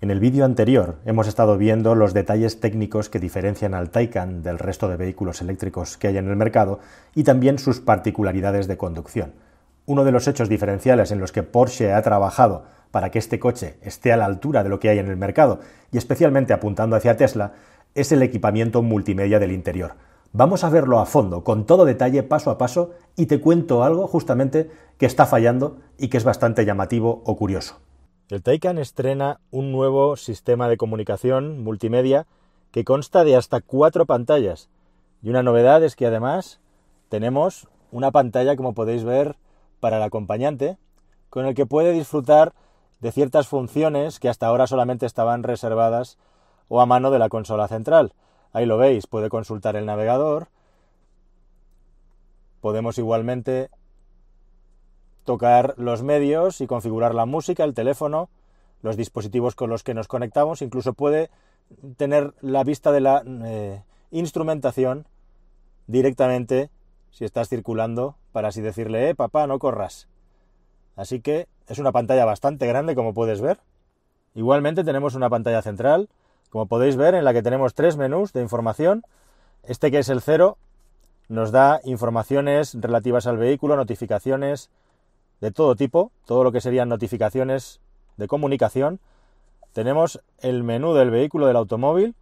En el vídeo anterior hemos estado viendo los detalles técnicos que diferencian al Taycan del resto de vehículos eléctricos que hay en el mercado y también sus particularidades de conducción. Uno de los hechos diferenciales en los que Porsche ha trabajado para que este coche esté a la altura de lo que hay en el mercado y especialmente apuntando hacia Tesla es el equipamiento multimedia del interior. Vamos a verlo a fondo, con todo detalle, paso a paso, y te cuento algo justamente que está fallando y que es bastante llamativo o curioso. El Taycan estrena un nuevo sistema de comunicación multimedia que consta de hasta cuatro pantallas. Y una novedad es que además tenemos una pantalla, como podéis ver, para el acompañante, con el que puede disfrutar de ciertas funciones que hasta ahora solamente estaban reservadas o a mano de la consola central. Ahí lo veis, puede consultar el navegador. Podemos igualmente tocar los medios y configurar la música, el teléfono, los dispositivos con los que nos conectamos, incluso puede tener la vista de la eh, instrumentación directamente si estás circulando para así decirle, eh, papá, no corras. Así que es una pantalla bastante grande como puedes ver. Igualmente tenemos una pantalla central, como podéis ver, en la que tenemos tres menús de información. Este que es el cero nos da informaciones relativas al vehículo, notificaciones, de todo tipo, todo lo que serían notificaciones de comunicación. Tenemos el menú del vehículo del automóvil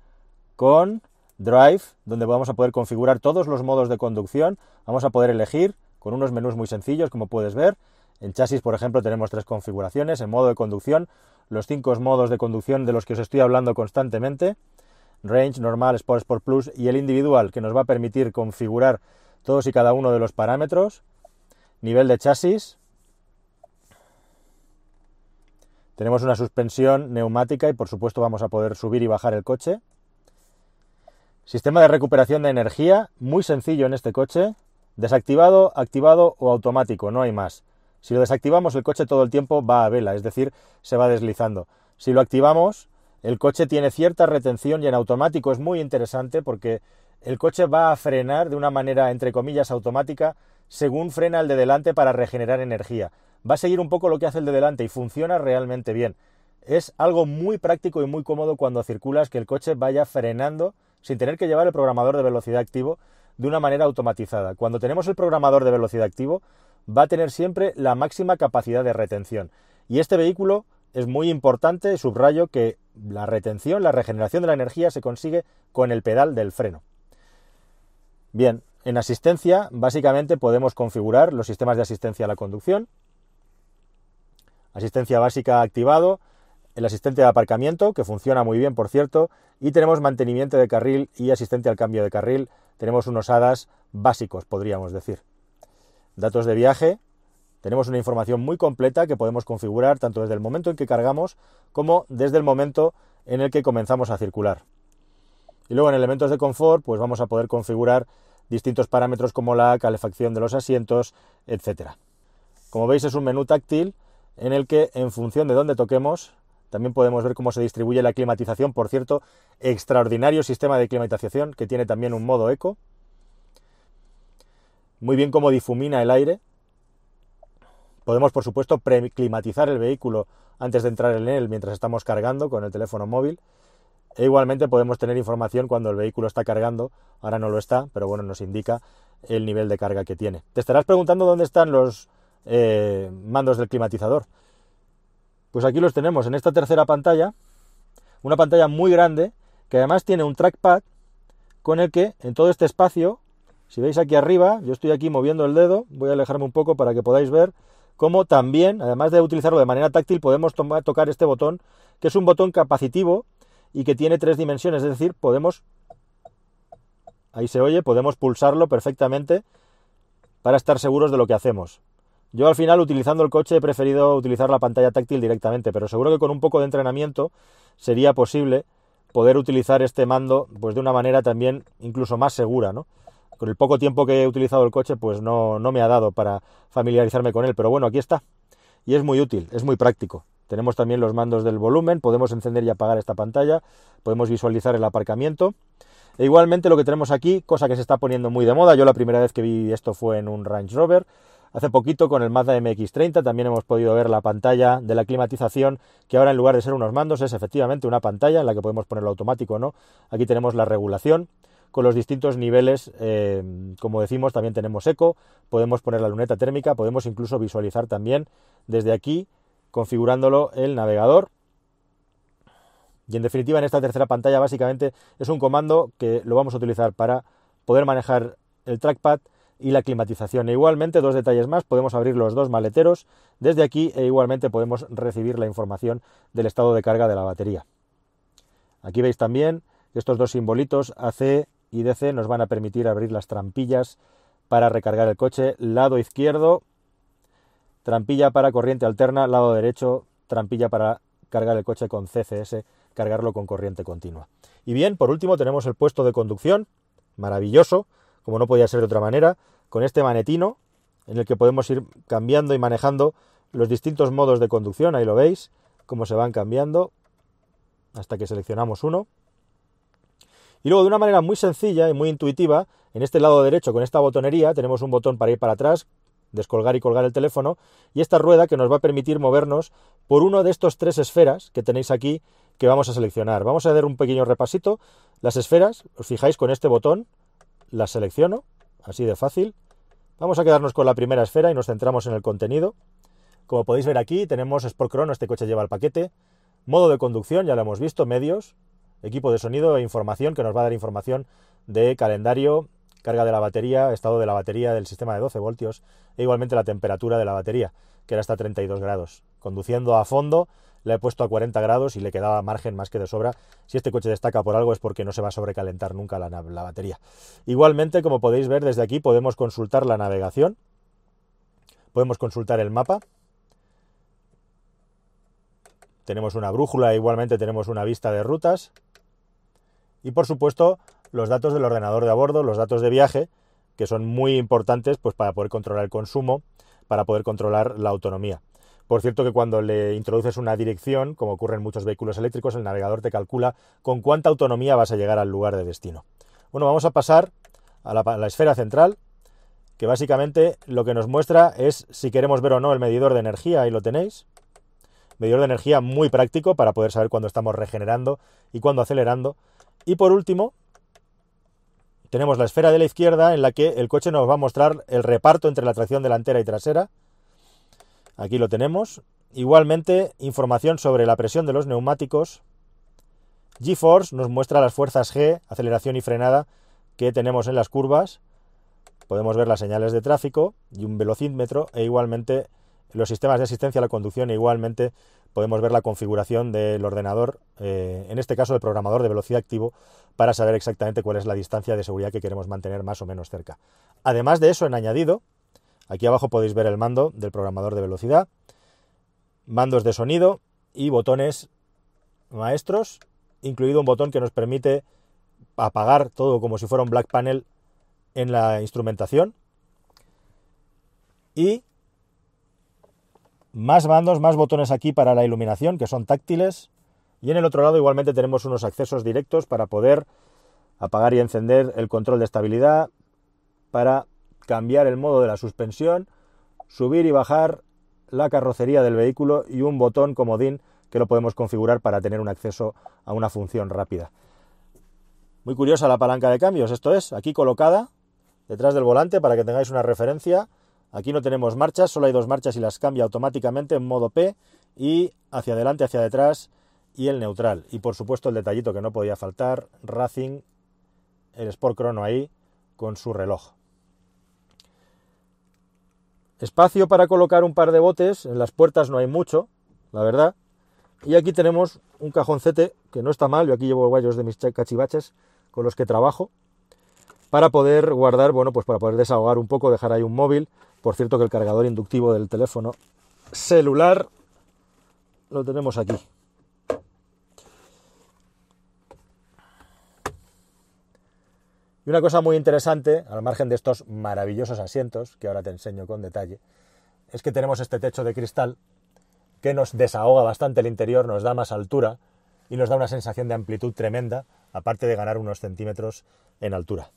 con Drive, donde vamos a poder configurar todos los modos de conducción. Vamos a poder elegir con unos menús muy sencillos, como puedes ver. En chasis, por ejemplo, tenemos tres configuraciones. En modo de conducción, los cinco modos de conducción de los que os estoy hablando constantemente. Range, normal, Sport, Sport Plus y el individual, que nos va a permitir configurar todos y cada uno de los parámetros. Nivel de chasis, Tenemos una suspensión neumática y por supuesto vamos a poder subir y bajar el coche. Sistema de recuperación de energía, muy sencillo en este coche. Desactivado, activado o automático, no hay más. Si lo desactivamos el coche todo el tiempo va a vela, es decir, se va deslizando. Si lo activamos, el coche tiene cierta retención y en automático es muy interesante porque el coche va a frenar de una manera entre comillas automática según frena el de delante para regenerar energía va a seguir un poco lo que hace el de delante y funciona realmente bien. Es algo muy práctico y muy cómodo cuando circulas que el coche vaya frenando sin tener que llevar el programador de velocidad activo de una manera automatizada. Cuando tenemos el programador de velocidad activo va a tener siempre la máxima capacidad de retención. Y este vehículo es muy importante, subrayo que la retención, la regeneración de la energía se consigue con el pedal del freno. Bien, en asistencia básicamente podemos configurar los sistemas de asistencia a la conducción, asistencia básica activado, el asistente de aparcamiento, que funciona muy bien, por cierto, y tenemos mantenimiento de carril y asistente al cambio de carril. Tenemos unos HADAS básicos, podríamos decir. Datos de viaje. Tenemos una información muy completa que podemos configurar tanto desde el momento en que cargamos como desde el momento en el que comenzamos a circular. Y luego en elementos de confort, pues vamos a poder configurar distintos parámetros como la calefacción de los asientos, etc. Como veis es un menú táctil en el que en función de dónde toquemos, también podemos ver cómo se distribuye la climatización, por cierto, extraordinario sistema de climatización que tiene también un modo eco. Muy bien cómo difumina el aire. Podemos, por supuesto, preclimatizar el vehículo antes de entrar en él mientras estamos cargando con el teléfono móvil. E igualmente podemos tener información cuando el vehículo está cargando. Ahora no lo está, pero bueno, nos indica el nivel de carga que tiene. Te estarás preguntando dónde están los eh, mandos del climatizador. Pues aquí los tenemos en esta tercera pantalla, una pantalla muy grande que además tiene un trackpad con el que en todo este espacio, si veis aquí arriba, yo estoy aquí moviendo el dedo, voy a alejarme un poco para que podáis ver cómo también, además de utilizarlo de manera táctil, podemos tocar este botón, que es un botón capacitivo y que tiene tres dimensiones, es decir, podemos, ahí se oye, podemos pulsarlo perfectamente para estar seguros de lo que hacemos. Yo al final utilizando el coche he preferido utilizar la pantalla táctil directamente, pero seguro que con un poco de entrenamiento sería posible poder utilizar este mando pues de una manera también incluso más segura, ¿no? Con el poco tiempo que he utilizado el coche pues no, no me ha dado para familiarizarme con él, pero bueno, aquí está. Y es muy útil, es muy práctico. Tenemos también los mandos del volumen, podemos encender y apagar esta pantalla, podemos visualizar el aparcamiento. E igualmente lo que tenemos aquí, cosa que se está poniendo muy de moda, yo la primera vez que vi esto fue en un Range Rover, Hace poquito con el Mazda MX30 también hemos podido ver la pantalla de la climatización, que ahora en lugar de ser unos mandos es efectivamente una pantalla en la que podemos ponerlo automático o no. Aquí tenemos la regulación con los distintos niveles, eh, como decimos, también tenemos eco, podemos poner la luneta térmica, podemos incluso visualizar también desde aquí, configurándolo el navegador. Y en definitiva, en esta tercera pantalla básicamente es un comando que lo vamos a utilizar para poder manejar el trackpad y la climatización. E igualmente, dos detalles más, podemos abrir los dos maleteros desde aquí e igualmente podemos recibir la información del estado de carga de la batería. Aquí veis también que estos dos simbolitos AC y DC nos van a permitir abrir las trampillas para recargar el coche, lado izquierdo, trampilla para corriente alterna, lado derecho, trampilla para cargar el coche con CCS, cargarlo con corriente continua. Y bien, por último tenemos el puesto de conducción, maravilloso, como no podía ser de otra manera, con este manetino en el que podemos ir cambiando y manejando los distintos modos de conducción, ahí lo veis, cómo se van cambiando hasta que seleccionamos uno. Y luego de una manera muy sencilla y muy intuitiva, en este lado derecho con esta botonería tenemos un botón para ir para atrás, descolgar y colgar el teléfono, y esta rueda que nos va a permitir movernos por uno de estos tres esferas que tenéis aquí que vamos a seleccionar. Vamos a dar un pequeño repasito. Las esferas, os fijáis con este botón, las selecciono, así de fácil. Vamos a quedarnos con la primera esfera y nos centramos en el contenido. Como podéis ver aquí, tenemos Sport Chrono, este coche lleva el paquete. Modo de conducción, ya lo hemos visto, medios, equipo de sonido e información que nos va a dar información de calendario, carga de la batería, estado de la batería del sistema de 12 voltios e igualmente la temperatura de la batería, que era hasta 32 grados. Conduciendo a fondo le he puesto a 40 grados y le quedaba margen más que de sobra. Si este coche destaca por algo es porque no se va a sobrecalentar nunca la, la batería. Igualmente, como podéis ver desde aquí, podemos consultar la navegación, podemos consultar el mapa, tenemos una brújula, igualmente tenemos una vista de rutas y por supuesto los datos del ordenador de a bordo, los datos de viaje, que son muy importantes pues, para poder controlar el consumo, para poder controlar la autonomía. Por cierto que cuando le introduces una dirección, como ocurre en muchos vehículos eléctricos, el navegador te calcula con cuánta autonomía vas a llegar al lugar de destino. Bueno, vamos a pasar a la, esfera central, que básicamente lo que nos muestra es si queremos ver o no el medidor de energía, ahí lo tenéis. Medidor de energía muy práctico para poder saber cuándo estamos regenerando y cuándo acelerando. Y por último, tenemos la esfera de la izquierda en la que el coche nos va a mostrar el reparto entre la tracción delantera y trasera, Aquí lo tenemos. Igualmente, información sobre la presión de los neumáticos. GeForce nos muestra las fuerzas G, aceleración y frenada que tenemos en las curvas. Podemos ver las señales de tráfico y un velocímetro e igualmente los sistemas de asistencia a la conducción e igualmente podemos ver la configuración del ordenador, eh, en este caso el programador de velocidad activo, para saber exactamente cuál es la distancia de seguridad que queremos mantener más o menos cerca. Además de eso, en añadido, Aquí abajo podéis ver el mando del programador de velocidad, mandos de sonido y botones maestros, incluido un botón que nos permite apagar todo como si fuera un black panel en la instrumentación. Y más mandos, más botones aquí para la iluminación que son táctiles. Y en el otro lado igualmente tenemos unos accesos directos para poder apagar y encender el control de estabilidad, para cambiar el modo de la suspensión, subir y bajar la carrocería del vehículo y un botón comodín que lo podemos configurar para tener un acceso a una función rápida. Muy curiosa la palanca de cambios, esto es, aquí colocada detrás del volante para que tengáis una referencia. Aquí no tenemos marchas, solo hay dos marchas y las cambia automáticamente en modo P y hacia adelante, hacia detrás y el neutral. Y por supuesto el detallito que no podía faltar, Racing, el Sport Chrono ahí con su reloj. Espacio para colocar un par de botes, en las puertas no hay mucho, la verdad. Y aquí tenemos un cajoncete que no está mal, yo aquí llevo guayos de mis cachivaches con los que trabajo, para poder guardar, bueno, pues para poder desahogar un poco, dejar ahí un móvil. Por cierto que el cargador inductivo del teléfono celular lo tenemos aquí. Y una cosa muy interesante, al margen de estos maravillosos asientos, que ahora te enseño con detalle, es que tenemos este techo de cristal que nos desahoga bastante el interior, nos da más altura y nos da una sensación de amplitud tremenda, aparte de ganar unos centímetros en altura.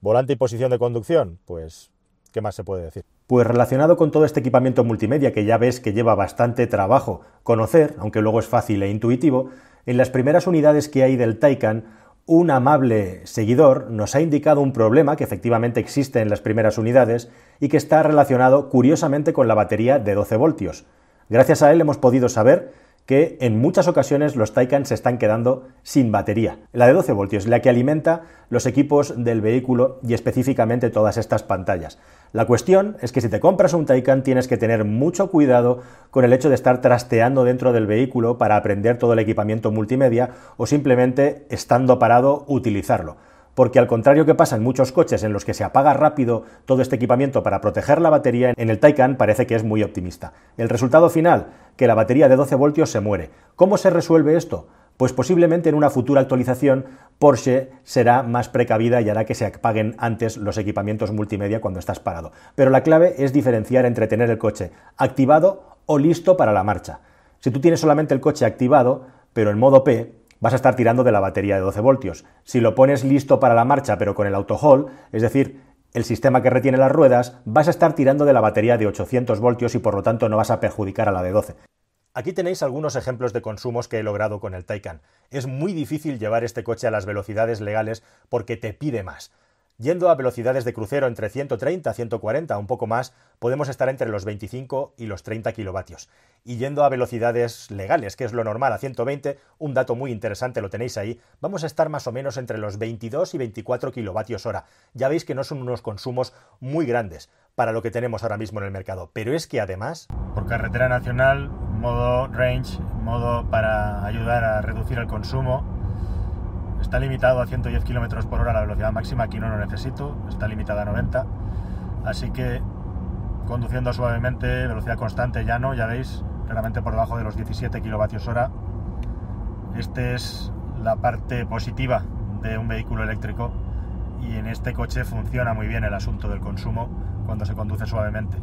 Volante y posición de conducción, pues, ¿qué más se puede decir? Pues relacionado con todo este equipamiento multimedia que ya ves que lleva bastante trabajo conocer, aunque luego es fácil e intuitivo, en las primeras unidades que hay del Taycan, un amable seguidor nos ha indicado un problema que efectivamente existe en las primeras unidades y que está relacionado curiosamente con la batería de 12 voltios. Gracias a él hemos podido saber que en muchas ocasiones los Taycan se están quedando sin batería. La de 12 voltios, la que alimenta los equipos del vehículo y específicamente todas estas pantallas. La cuestión es que si te compras un Taycan tienes que tener mucho cuidado con el hecho de estar trasteando dentro del vehículo para aprender todo el equipamiento multimedia o simplemente estando parado utilizarlo porque al contrario que pasa en muchos coches en los que se apaga rápido todo este equipamiento para proteger la batería, en el Taycan parece que es muy optimista. El resultado final, que la batería de 12 voltios se muere. ¿Cómo se resuelve esto? Pues posiblemente en una futura actualización Porsche será más precavida y hará que se apaguen antes los equipamientos multimedia cuando estás parado. Pero la clave es diferenciar entre tener el coche activado o listo para la marcha. Si tú tienes solamente el coche activado, pero en modo P, vas a estar tirando de la batería de 12 voltios. Si lo pones listo para la marcha pero con el auto hold, es decir, el sistema que retiene las ruedas, vas a estar tirando de la batería de 800 voltios y por lo tanto no vas a perjudicar a la de 12. Aquí tenéis algunos ejemplos de consumos que he logrado con el Taycan. Es muy difícil llevar este coche a las velocidades legales porque te pide más. Yendo a velocidades de crucero entre 130, 140, un poco más, podemos estar entre los 25 y los 30 kilovatios. Y yendo a velocidades legales, que es lo normal, a 120, un dato muy interesante lo tenéis ahí, vamos a estar más o menos entre los 22 y 24 kilovatios hora. Ya veis que no son unos consumos muy grandes para lo que tenemos ahora mismo en el mercado. Pero es que además... Por carretera nacional, modo range, modo para ayudar a reducir el consumo, Está limitado a 110 km por hora la velocidad máxima, aquí no lo necesito, está limitada a 90. Así que conduciendo suavemente, velocidad constante, llano, ya veis, claramente por debajo de los 17 kWh hora. Esta es la parte positiva de un vehículo eléctrico y en este coche funciona muy bien el asunto del consumo cuando se conduce suavemente.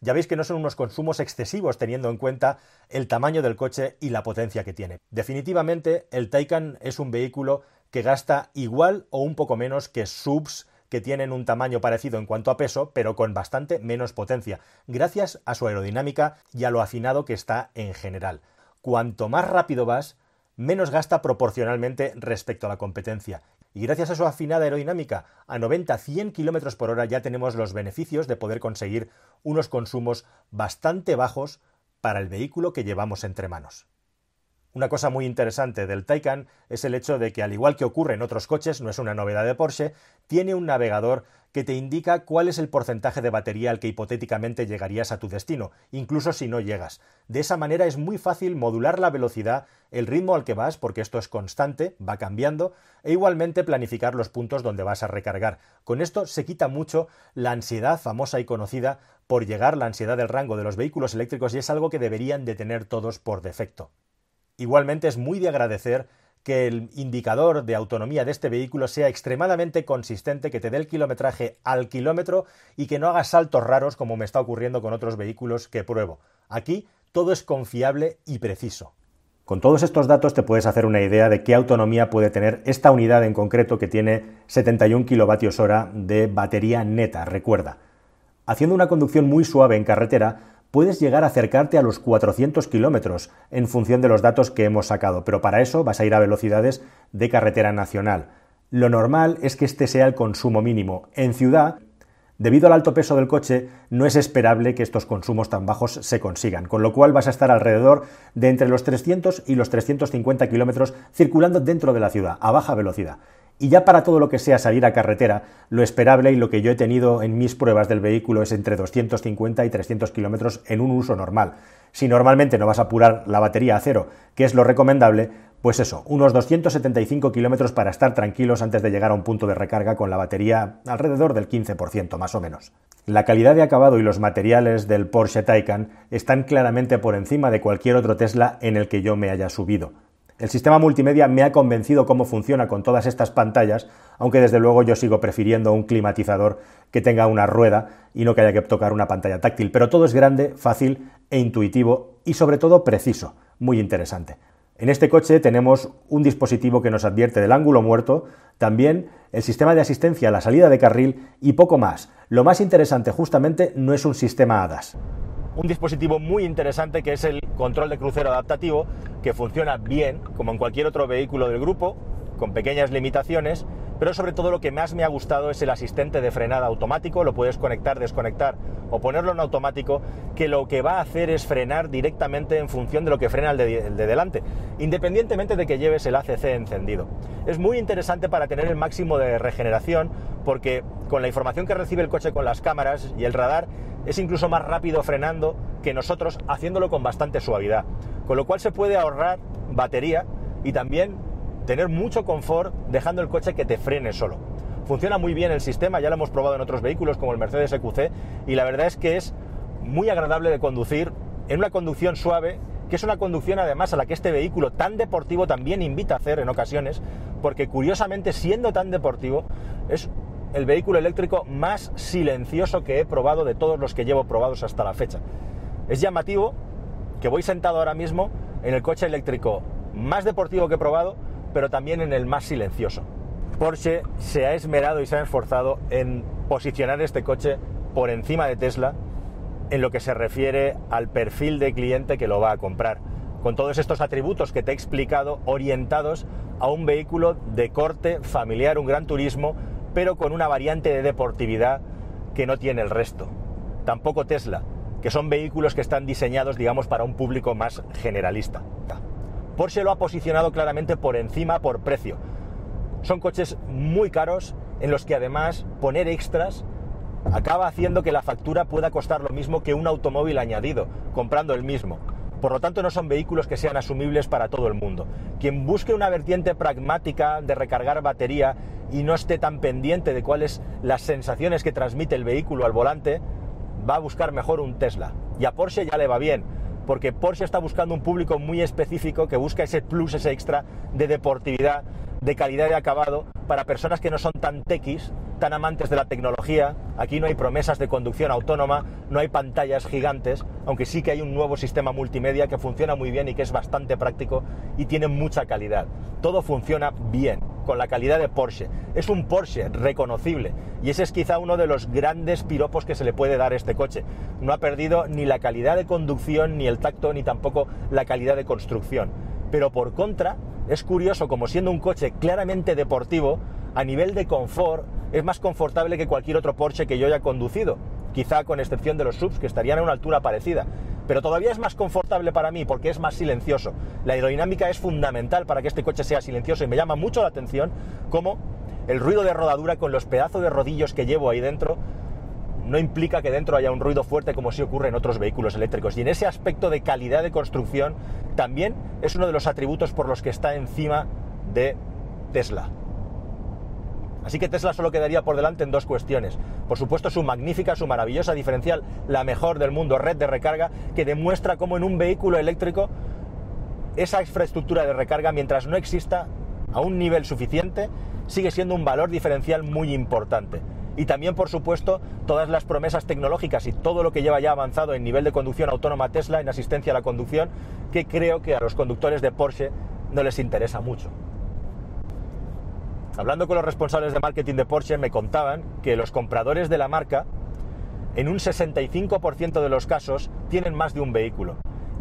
Ya veis que no son unos consumos excesivos teniendo en cuenta el tamaño del coche y la potencia que tiene. Definitivamente el Taycan es un vehículo que gasta igual o un poco menos que subs que tienen un tamaño parecido en cuanto a peso, pero con bastante menos potencia, gracias a su aerodinámica y a lo afinado que está en general. Cuanto más rápido vas, menos gasta proporcionalmente respecto a la competencia. Y gracias a su afinada aerodinámica, a 90-100 km por hora ya tenemos los beneficios de poder conseguir unos consumos bastante bajos para el vehículo que llevamos entre manos. Una cosa muy interesante del Taycan es el hecho de que, al igual que ocurre en otros coches, no es una novedad de Porsche, tiene un navegador que te indica cuál es el porcentaje de batería al que hipotéticamente llegarías a tu destino, incluso si no llegas. De esa manera es muy fácil modular la velocidad, el ritmo al que vas, porque esto es constante, va cambiando, e igualmente planificar los puntos donde vas a recargar. Con esto se quita mucho la ansiedad famosa y conocida por llegar, la ansiedad del rango de los vehículos eléctricos, y es algo que deberían de tener todos por defecto. Igualmente es muy de agradecer que el indicador de autonomía de este vehículo sea extremadamente consistente, que te dé el kilometraje al kilómetro y que no haga saltos raros como me está ocurriendo con otros vehículos que pruebo. Aquí todo es confiable y preciso. Con todos estos datos te puedes hacer una idea de qué autonomía puede tener esta unidad en concreto que tiene 71 kilovatios hora de batería neta, recuerda. Haciendo una conducción muy suave en carretera, puedes llegar a acercarte a los 400 kilómetros en función de los datos que hemos sacado, pero para eso vas a ir a velocidades de carretera nacional. Lo normal es que este sea el consumo mínimo. En ciudad, debido al alto peso del coche, no es esperable que estos consumos tan bajos se consigan, con lo cual vas a estar alrededor de entre los 300 y los 350 kilómetros circulando dentro de la ciudad, a baja velocidad. Y ya para todo lo que sea salir a carretera, lo esperable y lo que yo he tenido en mis pruebas del vehículo es entre 250 y 300 kilómetros en un uso normal. Si normalmente no vas a apurar la batería a cero, que es lo recomendable, pues eso, unos 275 kilómetros para estar tranquilos antes de llegar a un punto de recarga con la batería alrededor del 15% más o menos. La calidad de acabado y los materiales del Porsche Taycan están claramente por encima de cualquier otro Tesla en el que yo me haya subido. El sistema multimedia me ha convencido cómo funciona con todas estas pantallas, aunque desde luego yo sigo prefiriendo un climatizador que tenga una rueda y no que haya que tocar una pantalla táctil. Pero todo es grande, fácil e intuitivo y sobre todo preciso. Muy interesante. En este coche tenemos un dispositivo que nos advierte del ángulo muerto, también el sistema de asistencia a la salida de carril y poco más. Lo más interesante justamente no es un sistema ADAS. Un dispositivo muy interesante que es el control de crucero adaptativo, que funciona bien, como en cualquier otro vehículo del grupo, con pequeñas limitaciones, pero sobre todo lo que más me ha gustado es el asistente de frenada automático, lo puedes conectar, desconectar o ponerlo en automático, que lo que va a hacer es frenar directamente en función de lo que frena el de, delante, independientemente de que lleves el ACC encendido. Es muy interesante para tener el máximo de regeneración, porque con la información que recibe el coche con las cámaras y el radar, es incluso más rápido frenando que nosotros haciéndolo con bastante suavidad. Con lo cual se puede ahorrar batería y también tener mucho confort dejando el coche que te frene solo. Funciona muy bien el sistema, ya lo hemos probado en otros vehículos como el Mercedes EQC y la verdad es que es muy agradable de conducir en una conducción suave, que es una conducción además a la que este vehículo tan deportivo también invita a hacer en ocasiones, porque curiosamente siendo tan deportivo es el vehículo eléctrico más silencioso que he probado de todos los que llevo probados hasta la fecha. Es llamativo que voy sentado ahora mismo en el coche eléctrico más deportivo que he probado, pero también en el más silencioso. Porsche se ha esmerado y se ha esforzado en posicionar este coche por encima de Tesla en lo que se refiere al perfil de cliente que lo va a comprar, con todos estos atributos que te he explicado orientados a un vehículo de corte familiar, un gran turismo, pero con una variante de deportividad que no tiene el resto. Tampoco Tesla, que son vehículos que están diseñados, digamos, para un público más generalista. Porsche lo ha posicionado claramente por encima por precio. Son coches muy caros en los que además poner extras acaba haciendo que la factura pueda costar lo mismo que un automóvil añadido, comprando el mismo. Por lo tanto, no son vehículos que sean asumibles para todo el mundo. Quien busque una vertiente pragmática de recargar batería y no esté tan pendiente de cuáles las sensaciones que transmite el vehículo al volante, va a buscar mejor un Tesla. Y a Porsche ya le va bien, porque Porsche está buscando un público muy específico que busca ese plus, ese extra de deportividad, de calidad de acabado, para personas que no son tan tequis, tan amantes de la tecnología. Aquí no hay promesas de conducción autónoma, no hay pantallas gigantes, aunque sí que hay un nuevo sistema multimedia que funciona muy bien y que es bastante práctico y tiene mucha calidad. Todo funciona bien, con la calidad de Porsche. Es un Porsche reconocible y ese es quizá uno de los grandes piropos que se le puede dar a este coche. No ha perdido ni la calidad de conducción, ni el tacto, ni tampoco la calidad de construcción. Pero por contra, es curioso como siendo un coche claramente deportivo, a nivel de confort, es más confortable que cualquier otro Porsche que yo haya conducido, quizá con excepción de los subs que estarían a una altura parecida. Pero todavía es más confortable para mí porque es más silencioso. La aerodinámica es fundamental para que este coche sea silencioso y me llama mucho la atención cómo el ruido de rodadura con los pedazos de rodillos que llevo ahí dentro no implica que dentro haya un ruido fuerte como si ocurre en otros vehículos eléctricos. Y en ese aspecto de calidad de construcción también es uno de los atributos por los que está encima de Tesla. Así que Tesla solo quedaría por delante en dos cuestiones. Por supuesto, su magnífica, su maravillosa diferencial, la mejor del mundo, red de recarga, que demuestra cómo en un vehículo eléctrico esa infraestructura de recarga, mientras no exista a un nivel suficiente, sigue siendo un valor diferencial muy importante. Y también, por supuesto, todas las promesas tecnológicas y todo lo que lleva ya avanzado en nivel de conducción autónoma Tesla, en asistencia a la conducción, que creo que a los conductores de Porsche no les interesa mucho. Hablando con los responsables de marketing de Porsche me contaban que los compradores de la marca en un 65% de los casos tienen más de un vehículo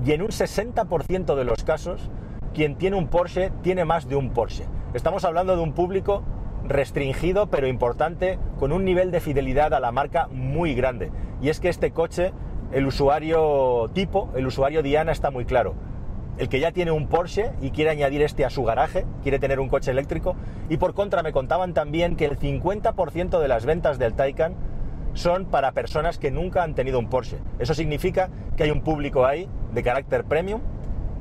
y en un 60% de los casos quien tiene un Porsche tiene más de un Porsche. Estamos hablando de un público restringido pero importante con un nivel de fidelidad a la marca muy grande. Y es que este coche, el usuario tipo, el usuario Diana está muy claro el que ya tiene un Porsche y quiere añadir este a su garaje, quiere tener un coche eléctrico. Y por contra me contaban también que el 50% de las ventas del Taycan son para personas que nunca han tenido un Porsche. Eso significa que hay un público ahí de carácter premium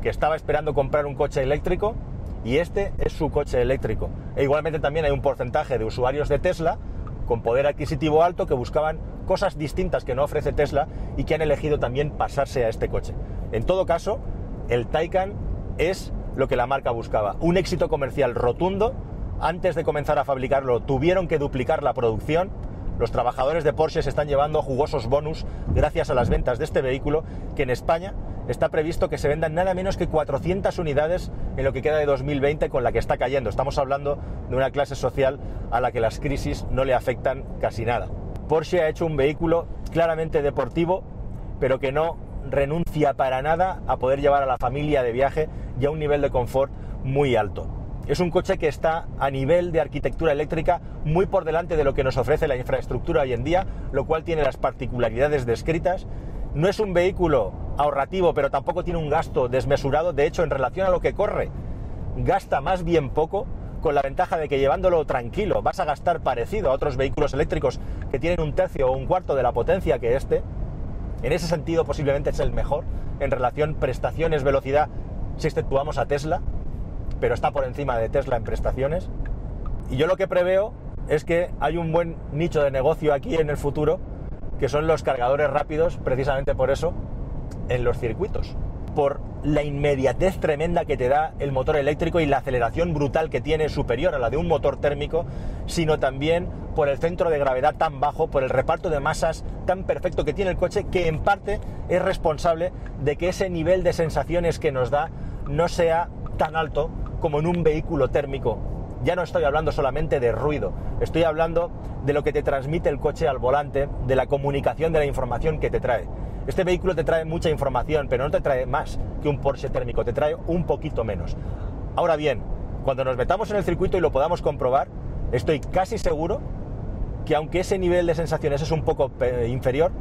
que estaba esperando comprar un coche eléctrico y este es su coche eléctrico. E igualmente también hay un porcentaje de usuarios de Tesla con poder adquisitivo alto que buscaban cosas distintas que no ofrece Tesla y que han elegido también pasarse a este coche. En todo caso, el Taycan es lo que la marca buscaba. Un éxito comercial rotundo. Antes de comenzar a fabricarlo tuvieron que duplicar la producción. Los trabajadores de Porsche se están llevando jugosos bonus gracias a las ventas de este vehículo que en España está previsto que se vendan nada menos que 400 unidades en lo que queda de 2020 con la que está cayendo. Estamos hablando de una clase social a la que las crisis no le afectan casi nada. Porsche ha hecho un vehículo claramente deportivo, pero que no renuncia para nada a poder llevar a la familia de viaje y a un nivel de confort muy alto. Es un coche que está a nivel de arquitectura eléctrica muy por delante de lo que nos ofrece la infraestructura hoy en día, lo cual tiene las particularidades descritas. No es un vehículo ahorrativo, pero tampoco tiene un gasto desmesurado. De hecho, en relación a lo que corre, gasta más bien poco, con la ventaja de que llevándolo tranquilo vas a gastar parecido a otros vehículos eléctricos que tienen un tercio o un cuarto de la potencia que este. En ese sentido, posiblemente es el mejor en relación prestaciones-velocidad si exceptuamos a Tesla pero está por encima de Tesla en prestaciones. Y yo lo que preveo es que hay un buen nicho de negocio aquí en el futuro, que son los cargadores rápidos, precisamente por eso, en los circuitos. Por la inmediatez tremenda que te da el motor eléctrico y la aceleración brutal que tiene superior a la de un motor térmico, sino también por el centro de gravedad tan bajo, por el reparto de masas tan perfecto que tiene el coche, que en parte es responsable de que ese nivel de sensaciones que nos da no sea tan alto como en un vehículo térmico. Ya no estoy hablando solamente de ruido, estoy hablando de lo que te transmite el coche al volante, de la comunicación de la información que te trae. Este vehículo te trae mucha información, pero no te trae más que un Porsche térmico, te trae un poquito menos. Ahora bien, cuando nos metamos en el circuito y lo podamos comprobar, estoy casi seguro que aunque ese nivel de sensaciones es un poco eh, inferior,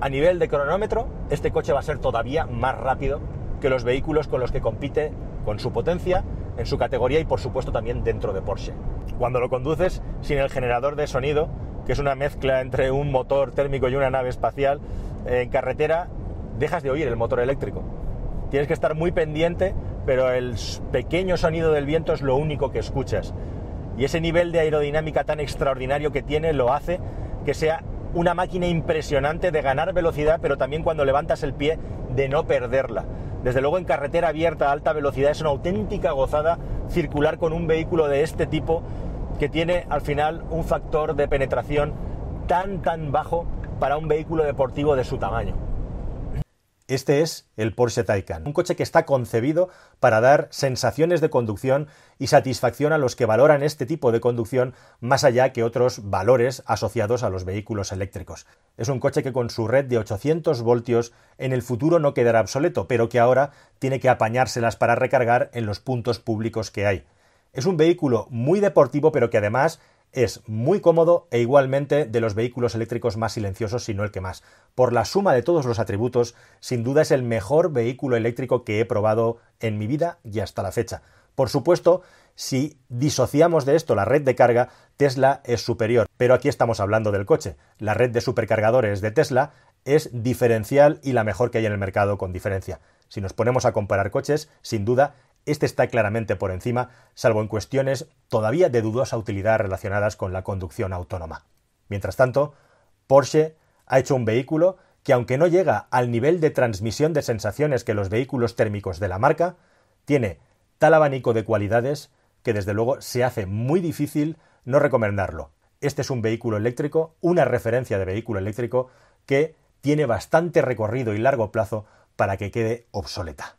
a nivel de cronómetro, este coche va a ser todavía más rápido que los vehículos con los que compite con su potencia, en su categoría y por supuesto también dentro de Porsche. Cuando lo conduces sin el generador de sonido, que es una mezcla entre un motor térmico y una nave espacial, en carretera dejas de oír el motor eléctrico. Tienes que estar muy pendiente, pero el pequeño sonido del viento es lo único que escuchas. Y ese nivel de aerodinámica tan extraordinario que tiene lo hace que sea una máquina impresionante de ganar velocidad, pero también cuando levantas el pie de no perderla. Desde luego en carretera abierta a alta velocidad es una auténtica gozada circular con un vehículo de este tipo que tiene al final un factor de penetración tan tan bajo para un vehículo deportivo de su tamaño. Este es el Porsche Taycan, un coche que está concebido para dar sensaciones de conducción y satisfacción a los que valoran este tipo de conducción más allá que otros valores asociados a los vehículos eléctricos. Es un coche que con su red de 800 voltios en el futuro no quedará obsoleto, pero que ahora tiene que apañárselas para recargar en los puntos públicos que hay. Es un vehículo muy deportivo, pero que además es muy cómodo e igualmente de los vehículos eléctricos más silenciosos, si no el que más. Por la suma de todos los atributos, sin duda es el mejor vehículo eléctrico que he probado en mi vida y hasta la fecha. Por supuesto, si disociamos de esto la red de carga, Tesla es superior. Pero aquí estamos hablando del coche. La red de supercargadores de Tesla es diferencial y la mejor que hay en el mercado con diferencia. Si nos ponemos a comparar coches, sin duda este está claramente por encima, salvo en cuestiones todavía de dudosa utilidad relacionadas con la conducción autónoma. Mientras tanto, Porsche ha hecho un vehículo que aunque no llega al nivel de transmisión de sensaciones que los vehículos térmicos de la marca, tiene tal abanico de cualidades que desde luego se hace muy difícil no recomendarlo. Este es un vehículo eléctrico, una referencia de vehículo eléctrico que tiene bastante recorrido y largo plazo para que quede obsoleta.